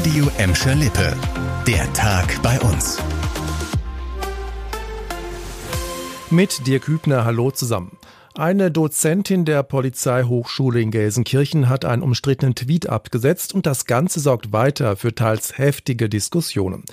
Radio Emscher Lippe. Der Tag bei uns. Mit Dirk Hübner, hallo zusammen. Eine Dozentin der Polizeihochschule in Gelsenkirchen hat einen umstrittenen Tweet abgesetzt und das Ganze sorgt weiter für teils heftige Diskussionen.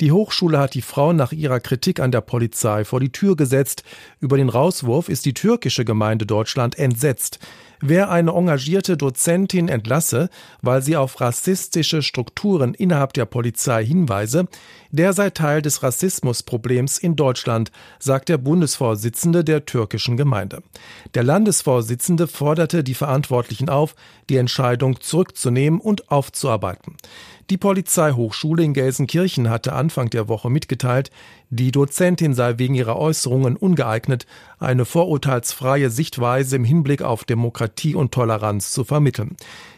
Die Hochschule hat die Frauen nach ihrer Kritik an der Polizei vor die Tür gesetzt. Über den Rauswurf ist die türkische Gemeinde Deutschland entsetzt. Wer eine engagierte Dozentin entlasse, weil sie auf rassistische Strukturen innerhalb der Polizei hinweise, der sei Teil des Rassismusproblems in Deutschland, sagt der Bundesvorsitzende der türkischen Gemeinde. Der Landesvorsitzende forderte die Verantwortlichen auf, die Entscheidung zurückzunehmen und aufzuarbeiten. Die Polizeihochschule in Gelsenkirchen hatte Anfang der Woche mitgeteilt, die Dozentin sei wegen ihrer Äußerungen ungeeignet, eine vorurteilsfreie Sichtweise im Hinblick auf Demokratie und Toleranz zu vermitteln.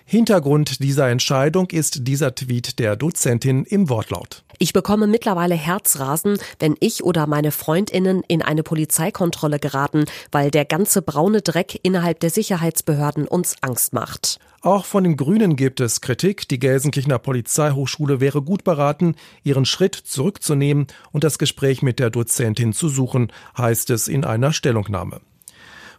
Hintergrund dieser Entscheidung ist dieser Tweet der Dozentin im Wortlaut. Ich bekomme mittlerweile Herzrasen, wenn ich oder meine Freundinnen in eine Polizeikontrolle geraten, weil der ganze braune Dreck innerhalb der Sicherheitsbehörden uns Angst macht. Auch von den Grünen gibt es Kritik. Die Gelsenkirchener Polizeihochschule wäre gut beraten, ihren Schritt zurückzunehmen und das Gespräch mit der Dozentin zu suchen, heißt es in einer Stellungnahme.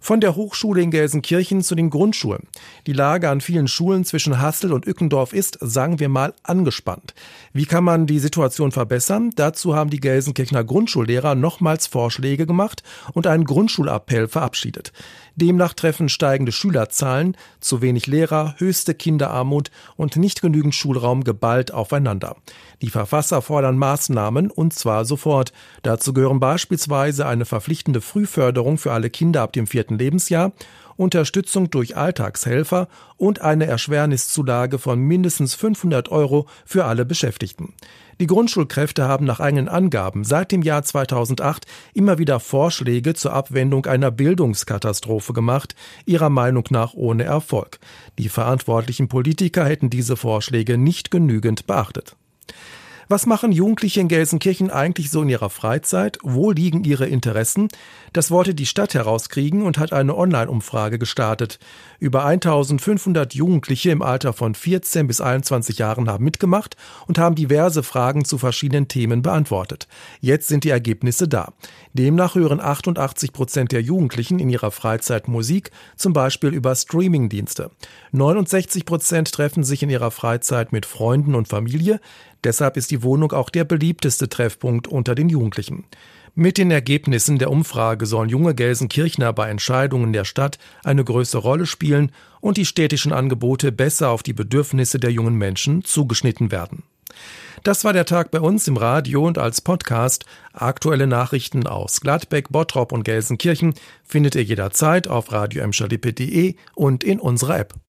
Von der Hochschule in Gelsenkirchen zu den Grundschulen. Die Lage an vielen Schulen zwischen Hassel und Ückendorf ist, sagen wir mal, angespannt. Wie kann man die Situation verbessern? Dazu haben die Gelsenkirchener Grundschullehrer nochmals Vorschläge gemacht und einen Grundschulappell verabschiedet. Demnach treffen steigende Schülerzahlen, zu wenig Lehrer, höchste Kinderarmut und nicht genügend Schulraum geballt aufeinander. Die Verfasser fordern Maßnahmen und zwar sofort. Dazu gehören beispielsweise eine verpflichtende Frühförderung für alle Kinder ab dem vierten Lebensjahr Unterstützung durch Alltagshelfer und eine Erschwerniszulage von mindestens 500 Euro für alle Beschäftigten. Die Grundschulkräfte haben nach eigenen Angaben seit dem Jahr 2008 immer wieder Vorschläge zur Abwendung einer Bildungskatastrophe gemacht, ihrer Meinung nach ohne Erfolg. Die verantwortlichen Politiker hätten diese Vorschläge nicht genügend beachtet. Was machen Jugendliche in Gelsenkirchen eigentlich so in ihrer Freizeit? Wo liegen ihre Interessen? Das wollte die Stadt herauskriegen und hat eine Online-Umfrage gestartet. Über 1500 Jugendliche im Alter von 14 bis 21 Jahren haben mitgemacht und haben diverse Fragen zu verschiedenen Themen beantwortet. Jetzt sind die Ergebnisse da. Demnach hören 88 Prozent der Jugendlichen in ihrer Freizeit Musik, zum Beispiel über Streamingdienste. 69 Prozent treffen sich in ihrer Freizeit mit Freunden und Familie. Deshalb ist die Wohnung auch der beliebteste Treffpunkt unter den Jugendlichen. Mit den Ergebnissen der Umfrage sollen junge Gelsenkirchner bei Entscheidungen der Stadt eine größere Rolle spielen und die städtischen Angebote besser auf die Bedürfnisse der jungen Menschen zugeschnitten werden. Das war der Tag bei uns im Radio und als Podcast. Aktuelle Nachrichten aus Gladbeck, Bottrop und Gelsenkirchen findet ihr jederzeit auf radio und in unserer App.